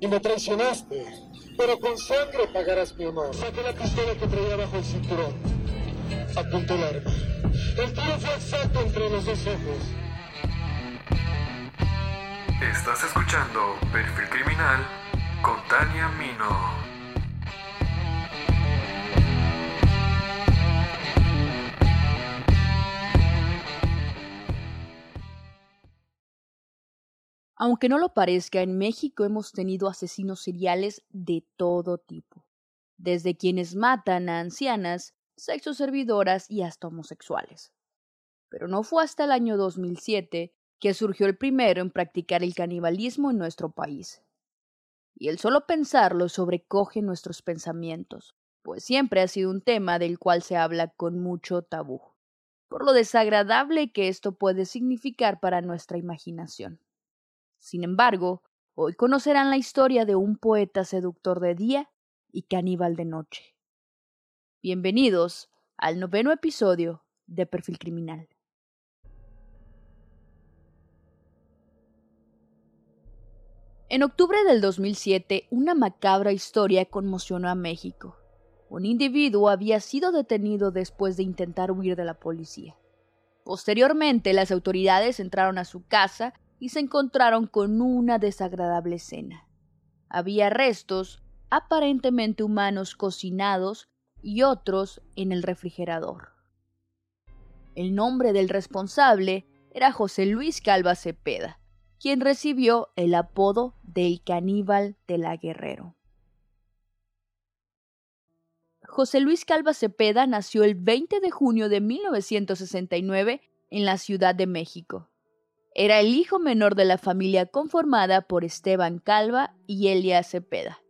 y me traicionaste, pero con sangre pagarás mi honor. Saqué la pistola que traía bajo el cinturón. Apunté el arma. El tiro fue exacto entre los dos ojos. Estás escuchando Perfil Criminal con Tania Mino. Aunque no lo parezca, en México hemos tenido asesinos seriales de todo tipo, desde quienes matan a ancianas, sexoservidoras y hasta homosexuales. Pero no fue hasta el año 2007 que surgió el primero en practicar el canibalismo en nuestro país. Y el solo pensarlo sobrecoge nuestros pensamientos, pues siempre ha sido un tema del cual se habla con mucho tabú, por lo desagradable que esto puede significar para nuestra imaginación. Sin embargo, hoy conocerán la historia de un poeta seductor de día y caníbal de noche. Bienvenidos al noveno episodio de Perfil Criminal. En octubre del 2007, una macabra historia conmocionó a México. Un individuo había sido detenido después de intentar huir de la policía. Posteriormente, las autoridades entraron a su casa y se encontraron con una desagradable escena. Había restos aparentemente humanos cocinados y otros en el refrigerador. El nombre del responsable era José Luis Calva Cepeda, quien recibió el apodo del caníbal de la Guerrero. José Luis Calva Cepeda nació el 20 de junio de 1969 en la Ciudad de México. Era el hijo menor de la familia conformada por Esteban Calva y Elia Cepeda,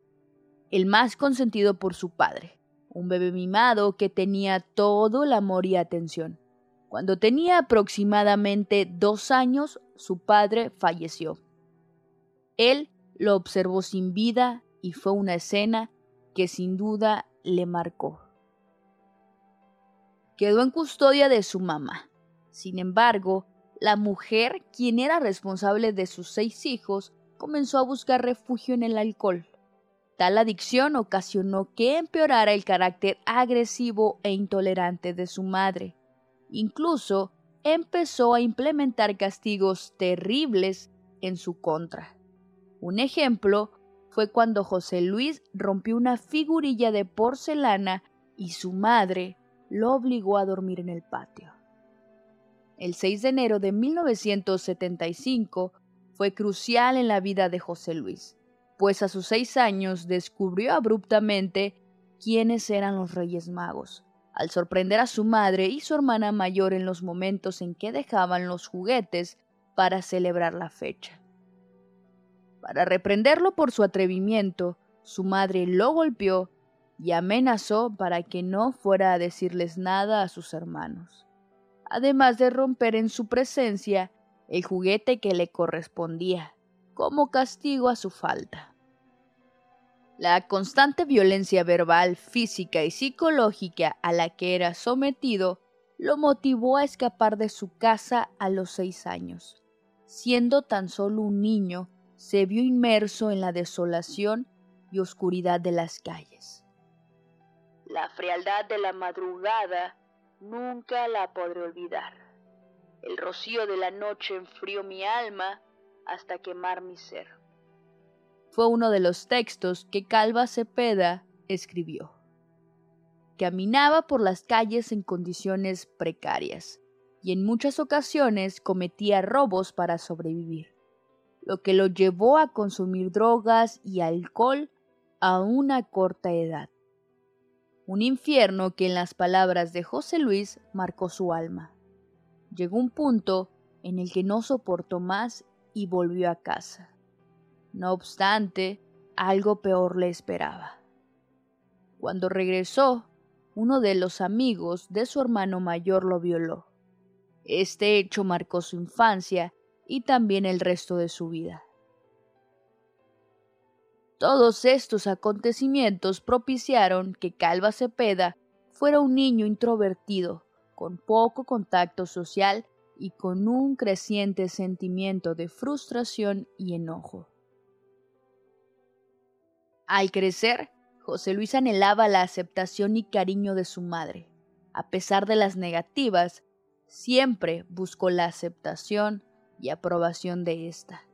el más consentido por su padre, un bebé mimado que tenía todo el amor y atención. Cuando tenía aproximadamente dos años, su padre falleció. Él lo observó sin vida y fue una escena que sin duda le marcó. Quedó en custodia de su mamá. Sin embargo, la mujer, quien era responsable de sus seis hijos, comenzó a buscar refugio en el alcohol. Tal adicción ocasionó que empeorara el carácter agresivo e intolerante de su madre. Incluso empezó a implementar castigos terribles en su contra. Un ejemplo fue cuando José Luis rompió una figurilla de porcelana y su madre lo obligó a dormir en el patio el 6 de enero de 1975, fue crucial en la vida de José Luis, pues a sus seis años descubrió abruptamente quiénes eran los Reyes Magos, al sorprender a su madre y su hermana mayor en los momentos en que dejaban los juguetes para celebrar la fecha. Para reprenderlo por su atrevimiento, su madre lo golpeó y amenazó para que no fuera a decirles nada a sus hermanos además de romper en su presencia el juguete que le correspondía, como castigo a su falta. La constante violencia verbal, física y psicológica a la que era sometido lo motivó a escapar de su casa a los seis años. Siendo tan solo un niño, se vio inmerso en la desolación y oscuridad de las calles. La frialdad de la madrugada nunca la podré olvidar. El rocío de la noche enfrió mi alma hasta quemar mi ser. Fue uno de los textos que Calva Cepeda escribió. Caminaba por las calles en condiciones precarias y en muchas ocasiones cometía robos para sobrevivir, lo que lo llevó a consumir drogas y alcohol a una corta edad un infierno que en las palabras de José Luis marcó su alma. Llegó un punto en el que no soportó más y volvió a casa. No obstante, algo peor le esperaba. Cuando regresó, uno de los amigos de su hermano mayor lo violó. Este hecho marcó su infancia y también el resto de su vida. Todos estos acontecimientos propiciaron que Calva Cepeda fuera un niño introvertido, con poco contacto social y con un creciente sentimiento de frustración y enojo. Al crecer, José Luis anhelaba la aceptación y cariño de su madre. A pesar de las negativas, siempre buscó la aceptación y aprobación de ésta.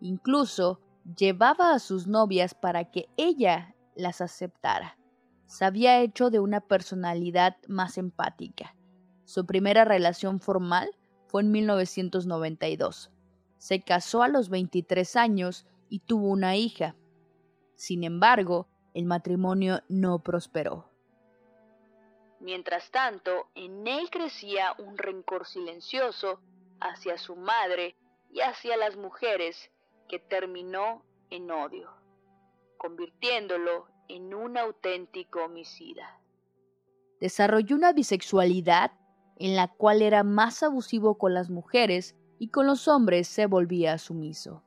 Incluso llevaba a sus novias para que ella las aceptara. Se había hecho de una personalidad más empática. Su primera relación formal fue en 1992. Se casó a los 23 años y tuvo una hija. Sin embargo, el matrimonio no prosperó. Mientras tanto, en él crecía un rencor silencioso hacia su madre y hacia las mujeres que terminó en odio, convirtiéndolo en un auténtico homicida. Desarrolló una bisexualidad en la cual era más abusivo con las mujeres y con los hombres se volvía sumiso.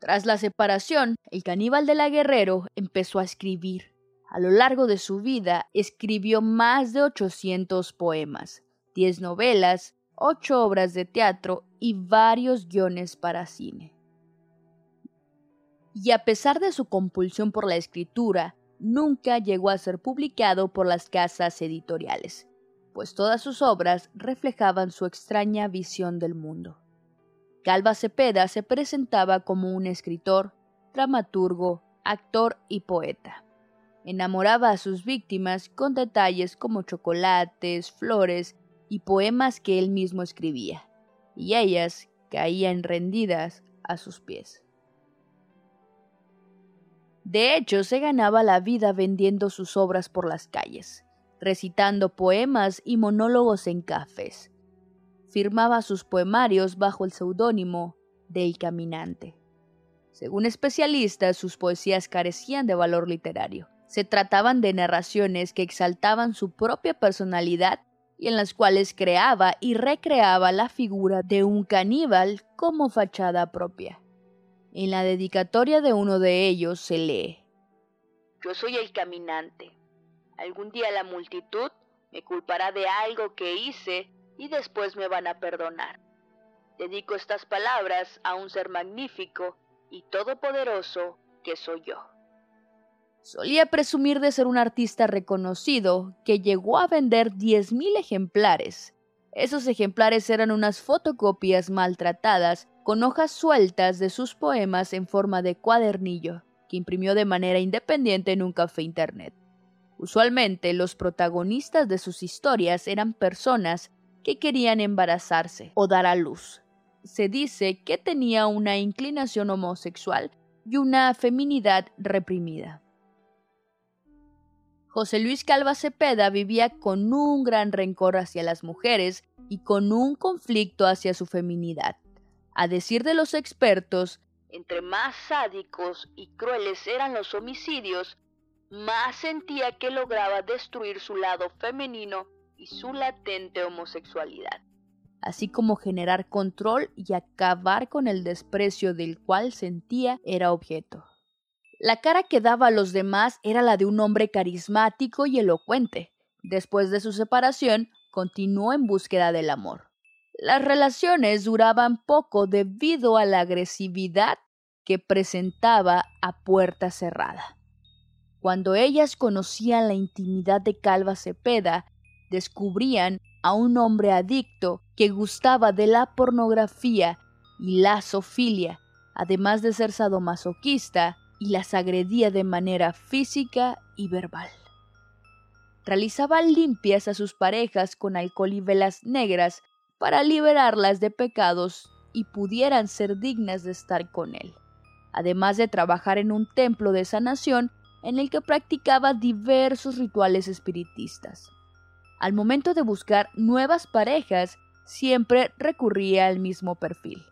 Tras la separación, el caníbal de la Guerrero empezó a escribir. A lo largo de su vida escribió más de 800 poemas, 10 novelas, 8 obras de teatro y varios guiones para cine. Y a pesar de su compulsión por la escritura, nunca llegó a ser publicado por las casas editoriales, pues todas sus obras reflejaban su extraña visión del mundo. Calva Cepeda se presentaba como un escritor, dramaturgo, actor y poeta. Enamoraba a sus víctimas con detalles como chocolates, flores y poemas que él mismo escribía, y ellas caían rendidas a sus pies. De hecho, se ganaba la vida vendiendo sus obras por las calles, recitando poemas y monólogos en cafés. Firmaba sus poemarios bajo el seudónimo de El Caminante. Según especialistas, sus poesías carecían de valor literario. Se trataban de narraciones que exaltaban su propia personalidad y en las cuales creaba y recreaba la figura de un caníbal como fachada propia. En la dedicatoria de uno de ellos se lee, Yo soy el caminante. Algún día la multitud me culpará de algo que hice y después me van a perdonar. Dedico estas palabras a un ser magnífico y todopoderoso que soy yo. Solía presumir de ser un artista reconocido que llegó a vender 10.000 ejemplares. Esos ejemplares eran unas fotocopias maltratadas con hojas sueltas de sus poemas en forma de cuadernillo, que imprimió de manera independiente en un café internet. Usualmente los protagonistas de sus historias eran personas que querían embarazarse o dar a luz. Se dice que tenía una inclinación homosexual y una feminidad reprimida. José Luis Calva Cepeda vivía con un gran rencor hacia las mujeres y con un conflicto hacia su feminidad. A decir de los expertos, entre más sádicos y crueles eran los homicidios, más sentía que lograba destruir su lado femenino y su latente homosexualidad, así como generar control y acabar con el desprecio del cual sentía era objeto. La cara que daba a los demás era la de un hombre carismático y elocuente. Después de su separación, continuó en búsqueda del amor. Las relaciones duraban poco debido a la agresividad que presentaba a puerta cerrada. Cuando ellas conocían la intimidad de Calva Cepeda, descubrían a un hombre adicto que gustaba de la pornografía y la zoofilia, además de ser sadomasoquista, y las agredía de manera física y verbal. Realizaba limpias a sus parejas con alcohol y velas negras para liberarlas de pecados y pudieran ser dignas de estar con él, además de trabajar en un templo de sanación en el que practicaba diversos rituales espiritistas. Al momento de buscar nuevas parejas, siempre recurría al mismo perfil.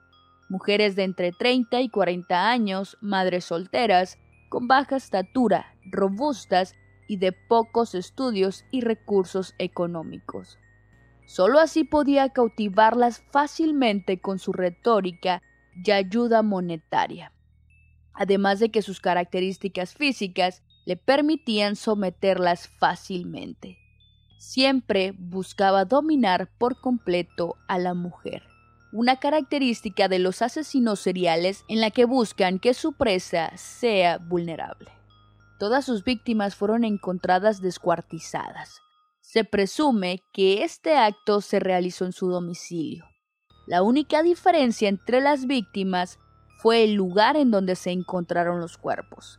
Mujeres de entre 30 y 40 años, madres solteras, con baja estatura, robustas y de pocos estudios y recursos económicos. Solo así podía cautivarlas fácilmente con su retórica y ayuda monetaria, además de que sus características físicas le permitían someterlas fácilmente. Siempre buscaba dominar por completo a la mujer. Una característica de los asesinos seriales en la que buscan que su presa sea vulnerable. Todas sus víctimas fueron encontradas descuartizadas. Se presume que este acto se realizó en su domicilio. La única diferencia entre las víctimas fue el lugar en donde se encontraron los cuerpos.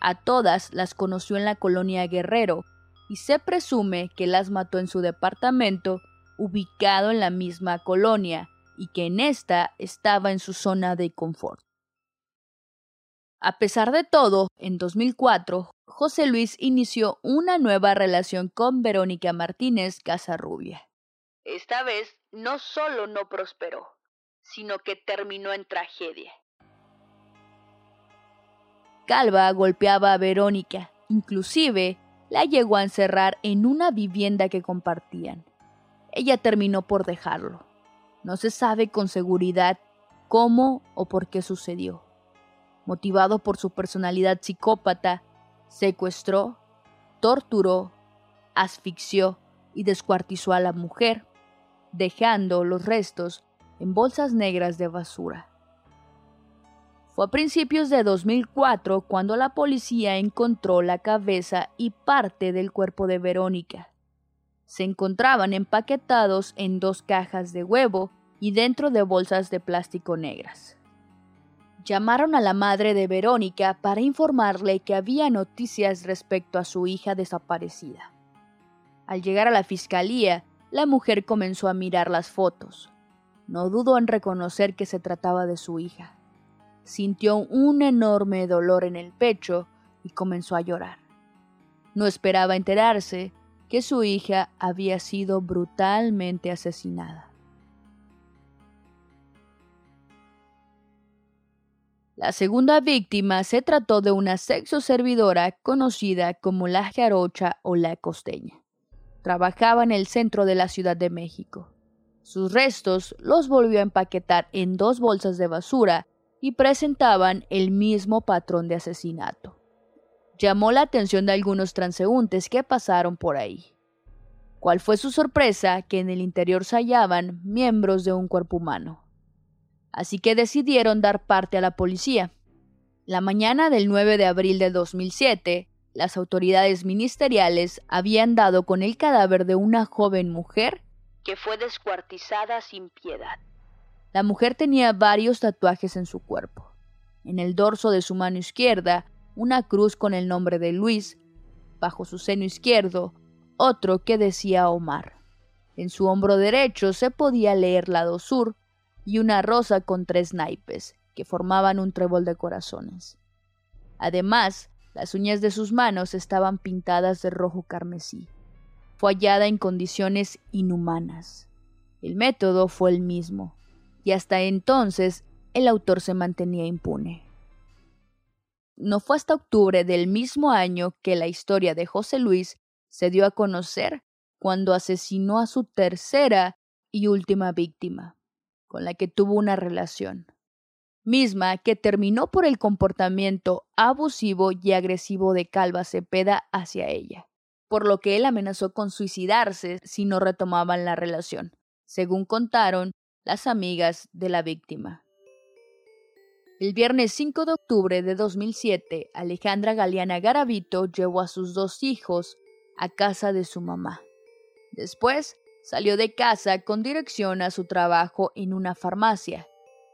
A todas las conoció en la colonia Guerrero y se presume que las mató en su departamento ubicado en la misma colonia y que en esta estaba en su zona de confort. A pesar de todo, en 2004, José Luis inició una nueva relación con Verónica Martínez Casarrubia. Esta vez no solo no prosperó, sino que terminó en tragedia. Calva golpeaba a Verónica, inclusive la llegó a encerrar en una vivienda que compartían. Ella terminó por dejarlo. No se sabe con seguridad cómo o por qué sucedió. Motivado por su personalidad psicópata, secuestró, torturó, asfixió y descuartizó a la mujer, dejando los restos en bolsas negras de basura. Fue a principios de 2004 cuando la policía encontró la cabeza y parte del cuerpo de Verónica se encontraban empaquetados en dos cajas de huevo y dentro de bolsas de plástico negras. Llamaron a la madre de Verónica para informarle que había noticias respecto a su hija desaparecida. Al llegar a la fiscalía, la mujer comenzó a mirar las fotos. No dudó en reconocer que se trataba de su hija. Sintió un enorme dolor en el pecho y comenzó a llorar. No esperaba enterarse que su hija había sido brutalmente asesinada. La segunda víctima se trató de una sexo servidora conocida como la jarocha o la costeña. Trabajaba en el centro de la Ciudad de México. Sus restos los volvió a empaquetar en dos bolsas de basura y presentaban el mismo patrón de asesinato llamó la atención de algunos transeúntes que pasaron por ahí. ¿Cuál fue su sorpresa que en el interior se hallaban miembros de un cuerpo humano? Así que decidieron dar parte a la policía. La mañana del 9 de abril de 2007, las autoridades ministeriales habían dado con el cadáver de una joven mujer que fue descuartizada sin piedad. La mujer tenía varios tatuajes en su cuerpo. En el dorso de su mano izquierda una cruz con el nombre de Luis, bajo su seno izquierdo, otro que decía Omar. En su hombro derecho se podía leer lado sur y una rosa con tres naipes, que formaban un trébol de corazones. Además, las uñas de sus manos estaban pintadas de rojo carmesí. Fue hallada en condiciones inhumanas. El método fue el mismo, y hasta entonces el autor se mantenía impune. No fue hasta octubre del mismo año que la historia de José Luis se dio a conocer cuando asesinó a su tercera y última víctima, con la que tuvo una relación, misma que terminó por el comportamiento abusivo y agresivo de Calva Cepeda hacia ella, por lo que él amenazó con suicidarse si no retomaban la relación, según contaron las amigas de la víctima. El viernes 5 de octubre de 2007, Alejandra Galeana Garavito llevó a sus dos hijos a casa de su mamá. Después salió de casa con dirección a su trabajo en una farmacia.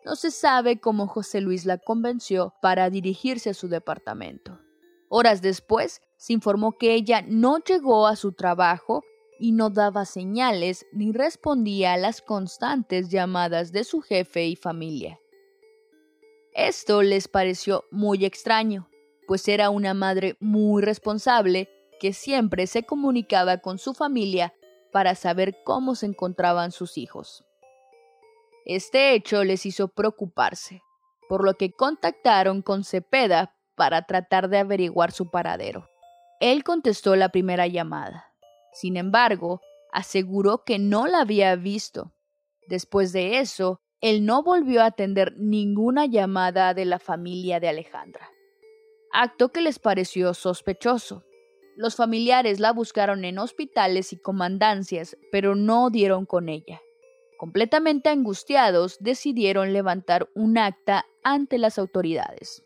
No se sabe cómo José Luis la convenció para dirigirse a su departamento. Horas después, se informó que ella no llegó a su trabajo y no daba señales ni respondía a las constantes llamadas de su jefe y familia. Esto les pareció muy extraño, pues era una madre muy responsable que siempre se comunicaba con su familia para saber cómo se encontraban sus hijos. Este hecho les hizo preocuparse, por lo que contactaron con Cepeda para tratar de averiguar su paradero. Él contestó la primera llamada. Sin embargo, aseguró que no la había visto. Después de eso, él no volvió a atender ninguna llamada de la familia de Alejandra, acto que les pareció sospechoso. Los familiares la buscaron en hospitales y comandancias, pero no dieron con ella. Completamente angustiados, decidieron levantar un acta ante las autoridades.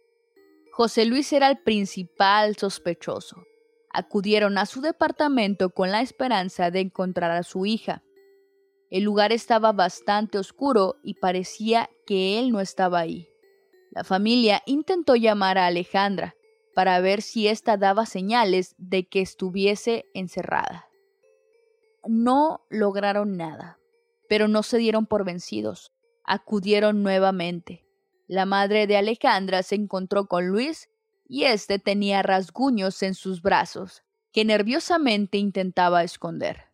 José Luis era el principal sospechoso. Acudieron a su departamento con la esperanza de encontrar a su hija. El lugar estaba bastante oscuro y parecía que él no estaba ahí. La familia intentó llamar a Alejandra para ver si ésta daba señales de que estuviese encerrada. No lograron nada pero no se dieron por vencidos. Acudieron nuevamente. La madre de Alejandra se encontró con Luis y éste tenía rasguños en sus brazos, que nerviosamente intentaba esconder.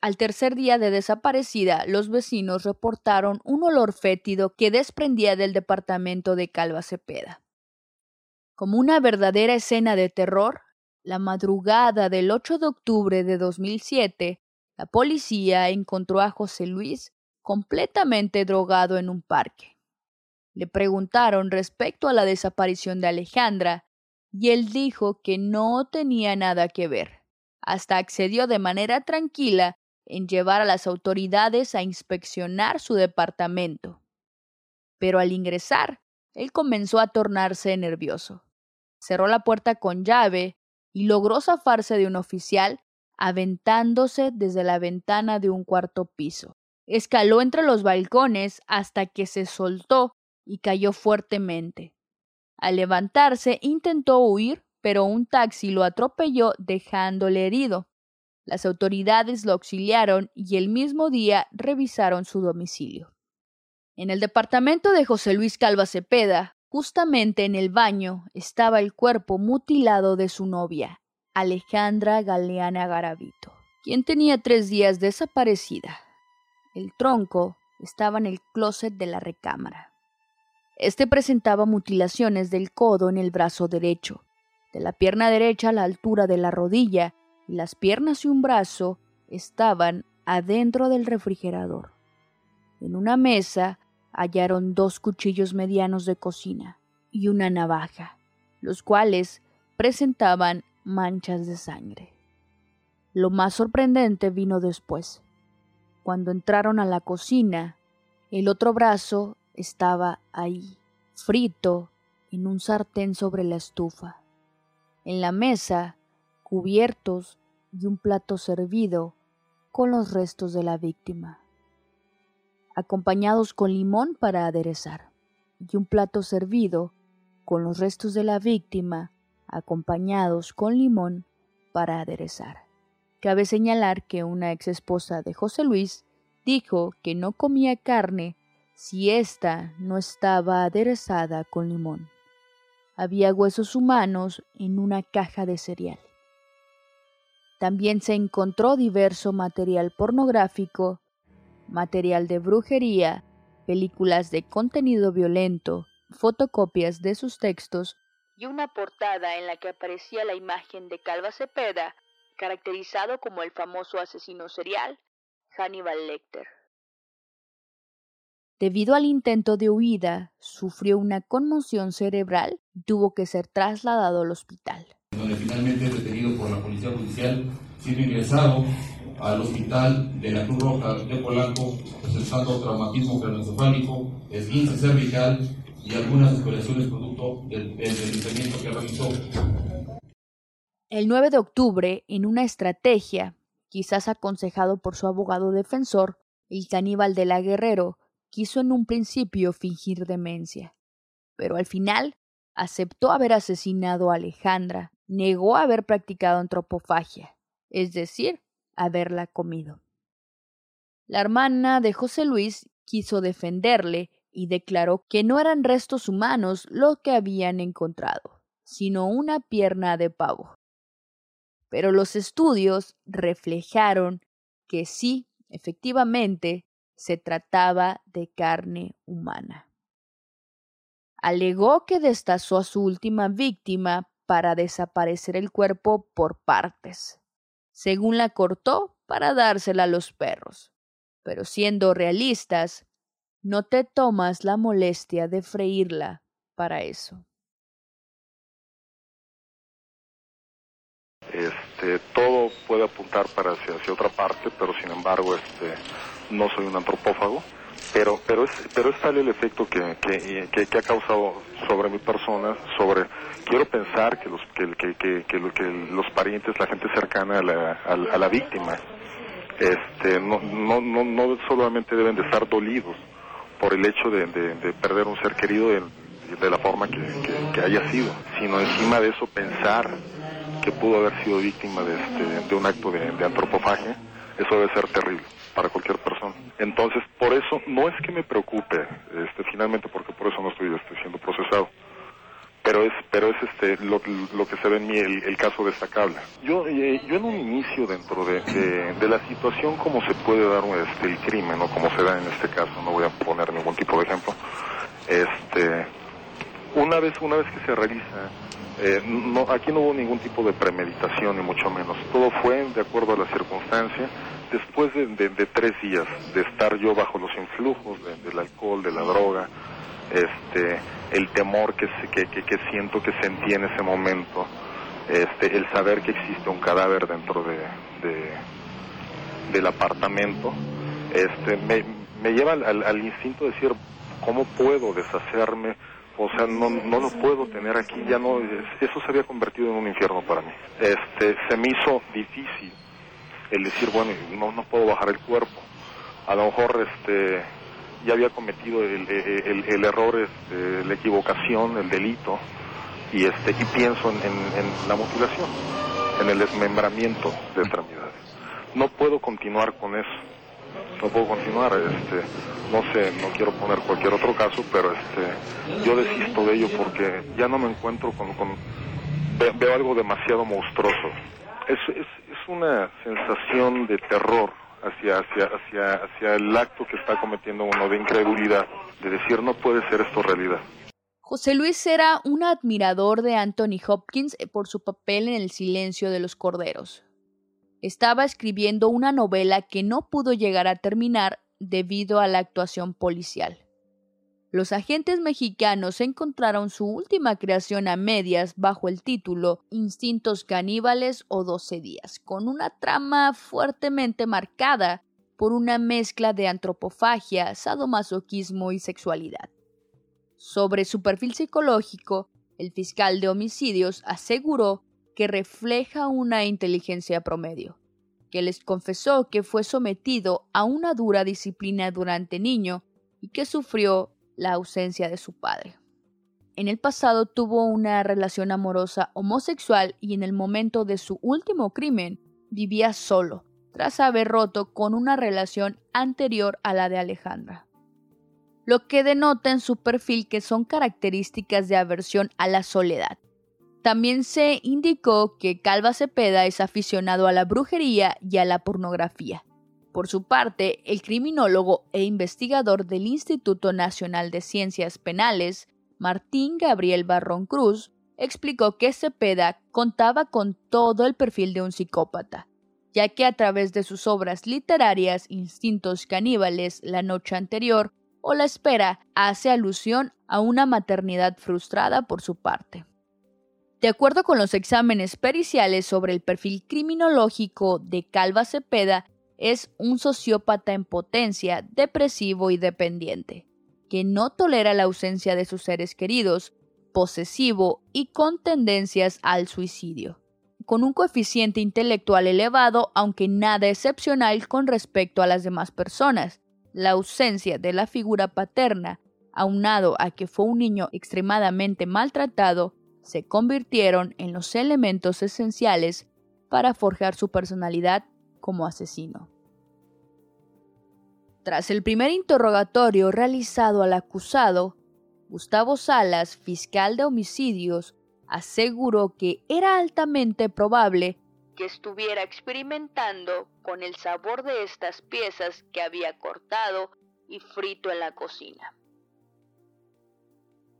Al tercer día de desaparecida, los vecinos reportaron un olor fétido que desprendía del departamento de Calva Cepeda. Como una verdadera escena de terror, la madrugada del 8 de octubre de 2007, la policía encontró a José Luis completamente drogado en un parque. Le preguntaron respecto a la desaparición de Alejandra y él dijo que no tenía nada que ver. Hasta accedió de manera tranquila en llevar a las autoridades a inspeccionar su departamento. Pero al ingresar, él comenzó a tornarse nervioso cerró la puerta con llave y logró zafarse de un oficial aventándose desde la ventana de un cuarto piso. Escaló entre los balcones hasta que se soltó y cayó fuertemente. Al levantarse intentó huir, pero un taxi lo atropelló dejándole herido. Las autoridades lo auxiliaron y el mismo día revisaron su domicilio. En el departamento de José Luis Calva Cepeda, Justamente en el baño estaba el cuerpo mutilado de su novia, Alejandra Galeana Garavito, quien tenía tres días desaparecida. El tronco estaba en el closet de la recámara. Este presentaba mutilaciones del codo en el brazo derecho, de la pierna derecha a la altura de la rodilla, las piernas y un brazo estaban adentro del refrigerador. En una mesa hallaron dos cuchillos medianos de cocina y una navaja, los cuales presentaban manchas de sangre. Lo más sorprendente vino después. Cuando entraron a la cocina, el otro brazo estaba ahí, frito en un sartén sobre la estufa. En la mesa, cubiertos y un plato servido con los restos de la víctima acompañados con limón para aderezar, y un plato servido con los restos de la víctima, acompañados con limón para aderezar. Cabe señalar que una ex esposa de José Luis dijo que no comía carne si ésta no estaba aderezada con limón. Había huesos humanos en una caja de cereal. También se encontró diverso material pornográfico material de brujería, películas de contenido violento, fotocopias de sus textos y una portada en la que aparecía la imagen de Calva Cepeda, caracterizado como el famoso asesino serial Hannibal Lecter. Debido al intento de huida, sufrió una conmoción cerebral y tuvo que ser trasladado al hospital. Finalmente es detenido por la policía judicial, siendo ingresado al hospital de la Cruz Roja de Polanco, presentando traumatismo craneoencefálico, esguince cervical y algunas escoriaciones producto del, deslizamiento que realizó. El 9 de octubre, en una estrategia, quizás aconsejado por su abogado defensor, el caníbal de la Guerrero quiso en un principio fingir demencia, pero al final aceptó haber asesinado a Alejandra, negó haber practicado antropofagia, es decir, haberla comido. La hermana de José Luis quiso defenderle y declaró que no eran restos humanos lo que habían encontrado, sino una pierna de pavo. Pero los estudios reflejaron que sí, efectivamente, se trataba de carne humana. Alegó que destazó a su última víctima para desaparecer el cuerpo por partes según la cortó para dársela a los perros. Pero siendo realistas, no te tomas la molestia de freírla para eso. este, todo puede apuntar para hacia, otra parte, pero sin embargo, este, no soy un antropófago pero pero es pero es tal el efecto que, que, que, ha causado sobre mi persona sobre quiero pensar que los que, que, que, los parientes la gente cercana a la, a, la víctima este no, no no no solamente deben de estar dolidos por el hecho de, de, perder un ser querido de, de la forma que, haya sido sino encima de eso pensar que pudo haber sido víctima de este de un acto de antropofagia eso debe ser terrible para cualquier persona. Entonces, por eso no es que me preocupe, este, finalmente, porque por eso no estoy este, siendo procesado. Pero es, pero es este, lo, que se ve en mí el, caso destacable. Yo, eh, yo en un inicio dentro de, de, la situación como se puede dar este, el crimen, o como se da en este caso, no voy a poner ningún tipo de ejemplo, este, una vez, una vez que se realiza eh, no, aquí no hubo ningún tipo de premeditación, ni mucho menos. Todo fue de acuerdo a la circunstancia después de, tres días de estar yo bajo los influjos del alcohol, de la droga, este, el temor que, que, que, siento que sentí en ese momento, este, el saber que existe un cadáver dentro de, del apartamento, este, me, me lleva al, instinto de decir, ¿cómo puedo deshacerme? O sea, no, no lo puedo tener aquí, ya no, eso se había convertido en un infierno para mí. Este, se me hizo difícil el decir, bueno, no, no puedo bajar el cuerpo. A lo mejor este, ya había cometido el, el, el error, este, la equivocación, el delito, y, este, y pienso en, en, la mutilación, en el desmembramiento de extremidades. No puedo continuar con eso, no puedo continuar, este, no sé, no quiero poner cualquier otro caso, pero este, yo desisto de ello porque ya no me encuentro con, con veo algo demasiado monstruoso. Es, es, una sensación de terror hacia, hacia, hacia, hacia el acto que está cometiendo uno, de incredulidad, de decir no puede ser esto realidad. José Luis era un admirador de Anthony Hopkins eh, por su papel en El silencio de los corderos. Estaba escribiendo una novela que no pudo llegar a terminar debido a la actuación policial. Los agentes mexicanos encontraron su última creación a medias bajo el título Instintos caníbales o 12 días, con una trama fuertemente marcada por una mezcla de antropofagia, sadomasoquismo y sexualidad. Sobre su perfil psicológico, el fiscal de homicidios aseguró que refleja una inteligencia promedio, que les confesó que fue sometido a una dura disciplina durante niño y que sufrió la ausencia de su padre. En el pasado tuvo una relación amorosa homosexual y en el momento de su último crimen vivía solo, tras haber roto con una relación anterior a la de Alejandra. Lo que denota en su perfil que son características de aversión a la soledad. También se indicó que Calva Cepeda es aficionado a la brujería y a la pornografía. Por su parte, el criminólogo e investigador del Instituto Nacional de Ciencias Penales, Martín Gabriel Barrón Cruz, explicó que Cepeda contaba con todo el perfil de un psicópata, ya que a través de sus obras literarias Instintos caníbales, La noche anterior o La espera hace alusión a una maternidad frustrada por su parte. De acuerdo con los exámenes periciales sobre el perfil criminológico de Calva Cepeda, es un sociópata en potencia, depresivo y dependiente, que no tolera la ausencia de sus seres queridos, posesivo y con tendencias al suicidio, con un coeficiente intelectual elevado, aunque nada excepcional con respecto a las demás personas. La ausencia de la figura paterna, aunado a que fue un niño extremadamente maltratado, se convirtieron en los elementos esenciales para forjar su personalidad como asesino. Tras el primer interrogatorio realizado al acusado, Gustavo Salas, fiscal de homicidios, aseguró que era altamente probable que estuviera experimentando con el sabor de estas piezas que había cortado y frito en la cocina.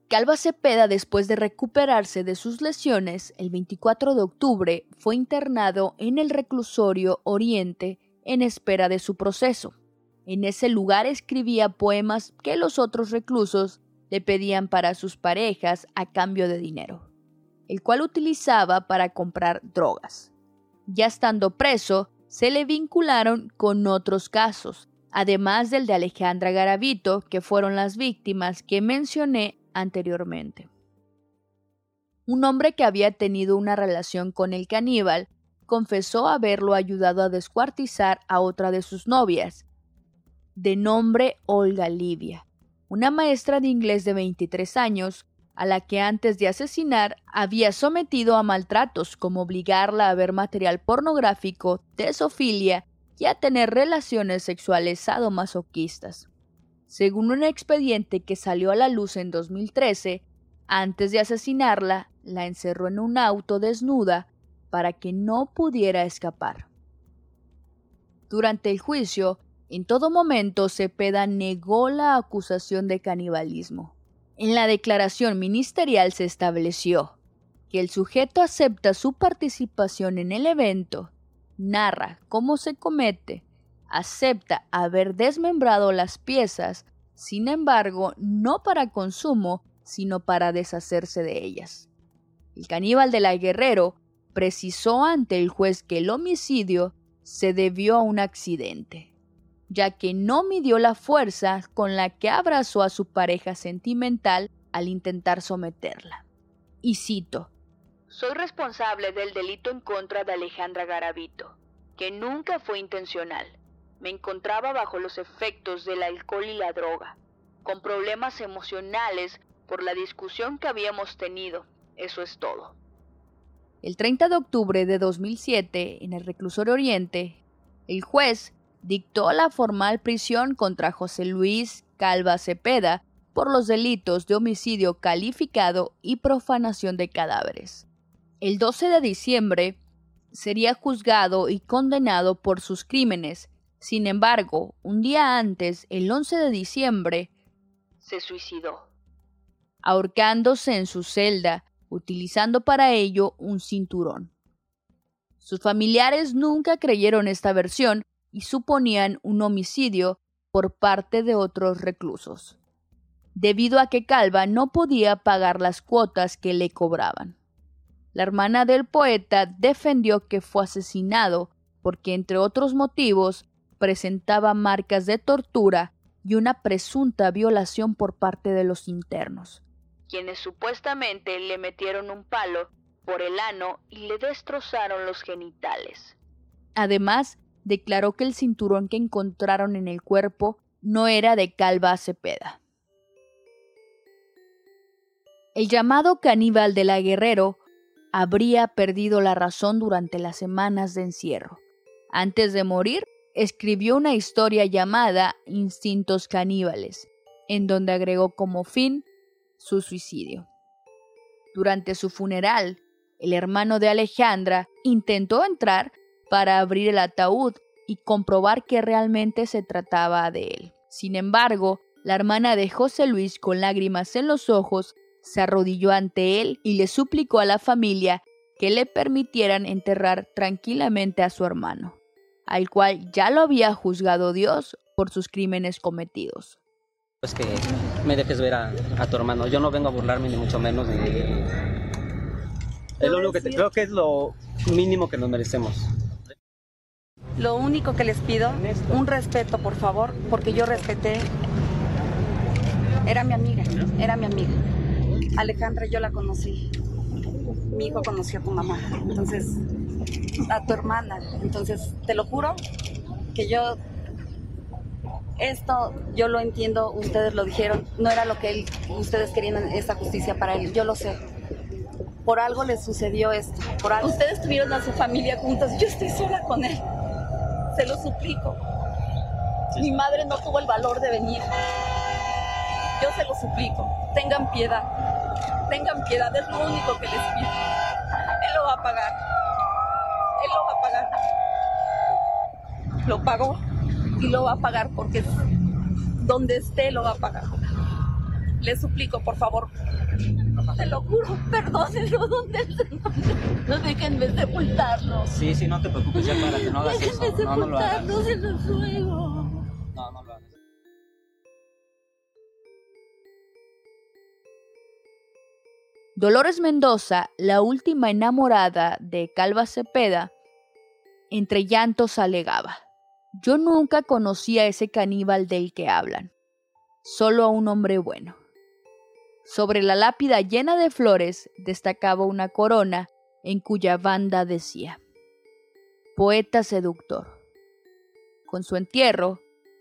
Calva Cepeda, después de recuperarse de sus lesiones, el 24 de octubre fue internado en el reclusorio Oriente en espera de su proceso. En ese lugar escribía poemas que los otros reclusos le pedían para sus parejas a cambio de dinero, el cual utilizaba para comprar drogas. Ya estando preso, se le vincularon con otros casos, además del de Alejandra Garavito, que fueron las víctimas que mencioné anteriormente. Un hombre que había tenido una relación con el caníbal confesó haberlo ayudado a descuartizar a otra de sus novias, de nombre Olga Livia, una maestra de inglés de 23 años, a la que antes de asesinar había sometido a maltratos como obligarla a ver material pornográfico, tesofilia y a tener relaciones sexuales sadomasoquistas. Según un expediente que salió a la luz en 2013, antes de asesinarla, la encerró en un auto desnuda para que no pudiera escapar. Durante el juicio, en todo momento Cepeda negó la acusación de canibalismo. En la declaración ministerial se estableció que el sujeto acepta su participación en el evento narra cómo se comete, acepta haber desmembrado las piezas, sin embargo, no para consumo, sino para deshacerse de ellas. El caníbal de la Guerrero precisó ante el juez que el homicidio se debió a un accidente, ya que no midió la fuerza con la que abrazó a su pareja sentimental al intentar someterla. Y cito, soy responsable del delito en contra de Alejandra Garavito, que nunca fue intencional. Me encontraba bajo los efectos del alcohol y la droga, con problemas emocionales por la discusión que habíamos tenido. Eso es todo. El 30 de octubre de 2007, en el reclusorio Oriente, el juez dictó la formal prisión contra José Luis Calva Cepeda por los delitos de homicidio calificado y profanación de cadáveres. El 12 de diciembre sería juzgado y condenado por sus crímenes. Sin embargo, un día antes, el 11 de diciembre, se suicidó, ahorcándose en su celda, utilizando para ello un cinturón. Sus familiares nunca creyeron esta versión y suponían un homicidio por parte de otros reclusos, debido a que Calva no podía pagar las cuotas que le cobraban. La hermana del poeta defendió que fue asesinado porque, entre otros motivos, presentaba marcas de tortura y una presunta violación por parte de los internos, quienes supuestamente le metieron un palo por el ano y le destrozaron los genitales. Además, declaró que el cinturón que encontraron en el cuerpo no era de Calva Cepeda. El llamado caníbal de la Guerrero habría perdido la razón durante las semanas de encierro. Antes de morir, escribió una historia llamada Instintos caníbales, en donde agregó como fin su suicidio. Durante su funeral, el hermano de Alejandra intentó entrar para abrir el ataúd y comprobar que realmente se trataba de él. Sin embargo, la hermana de José Luis, con lágrimas en los ojos, se arrodilló ante él y le suplicó a la familia que le permitieran enterrar tranquilamente a su hermano, al cual ya lo había juzgado Dios por sus crímenes cometidos. Es que me dejes ver a, tu hermano. Yo no vengo a burlarme ni mucho menos. Es lo único que creo que es lo mínimo que nos merecemos. Lo único que les pido, un respeto, por favor, porque yo respeté. Era mi amiga, era mi amiga. Alejandra yo la conocí. Mi hijo conoció a tu mamá. Entonces, a tu hermana. Entonces, te lo juro que yo esto yo lo entiendo, ustedes lo dijeron, no era lo que él, ustedes querían esa justicia para él, yo lo sé. Por algo le sucedió esto. Por algo. Ustedes tuvieron a su familia juntas, yo estoy sola con él. Se lo suplico. Mi madre no tuvo el valor de venir. Yo se lo suplico. Tengan piedad tengan piedad, es lo único que les pido. Él lo va a pagar. Lo pagó y lo va a pagar porque donde esté lo va a pagar. Les suplico, por favor. Te lo juro, perdónenlo donde. No déjenme sepultarlo. Sí, sí, no te preocupes, ya para que no hagas déjenme eso. No, no lo hagas. se los ruego. No, no lo hagas. Dolores Mendoza, la última enamorada de Calva Cepeda, entre llantos alegaba. Yo nunca conocí a ese caníbal del que hablan, solo a un hombre bueno. Sobre la lápida llena de flores destacaba una corona en cuya banda decía, Poeta seductor. Con su entierro,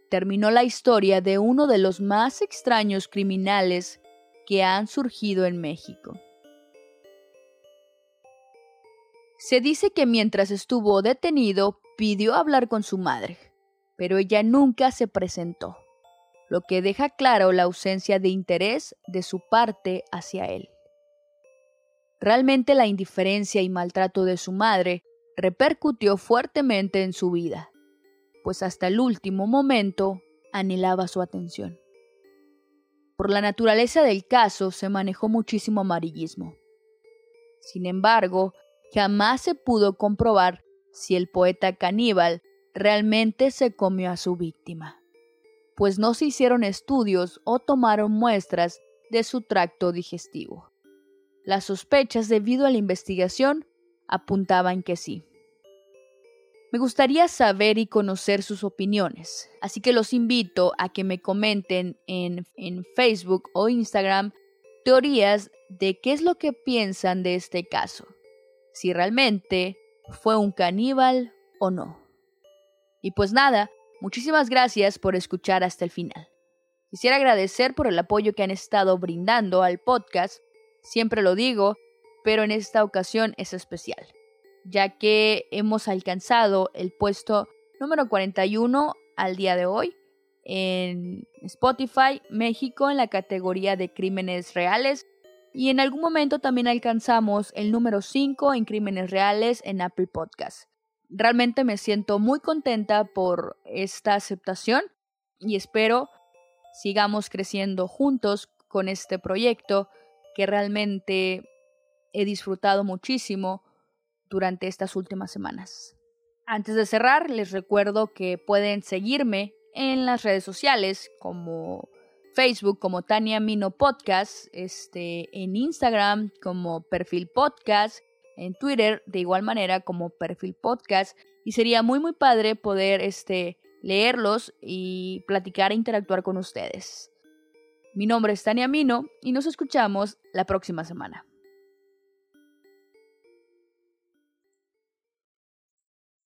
terminó la historia de uno de los más extraños criminales que han surgido en México. Se dice que mientras estuvo detenido pidió hablar con su madre, pero ella nunca se presentó, lo que deja claro la ausencia de interés de su parte hacia él. Realmente la indiferencia y maltrato de su madre repercutió fuertemente en su vida, pues hasta el último momento anhelaba su atención. Por la naturaleza del caso se manejó muchísimo amarillismo. Sin embargo, jamás se pudo comprobar si el poeta caníbal realmente se comió a su víctima, pues no se hicieron estudios o tomaron muestras de su tracto digestivo. Las sospechas debido a la investigación apuntaban que sí. Me gustaría saber y conocer sus opiniones, así que los invito a que me comenten en, en, Facebook o Instagram teorías de qué es lo que piensan de este caso, si realmente fue un caníbal o no. Y pues nada, muchísimas gracias por escuchar hasta el final. Quisiera agradecer por el apoyo que han estado brindando al podcast, siempre lo digo, pero en esta ocasión es especial ya que hemos alcanzado el puesto número 41 al día de hoy en Spotify México en la categoría de crímenes reales y en algún momento también alcanzamos el número 5 en crímenes reales en Apple Podcast. Realmente me siento muy contenta por esta aceptación y espero sigamos creciendo juntos con este proyecto que realmente he disfrutado muchísimo durante estas últimas semanas. Antes de cerrar, les recuerdo que pueden seguirme en las redes sociales como Facebook como Tania Mino Podcast, este, en Instagram como Perfil Podcast, en Twitter de igual manera como Perfil Podcast y sería muy muy padre poder este, leerlos y platicar e interactuar con ustedes. Mi nombre es Tania Mino y nos escuchamos la próxima semana.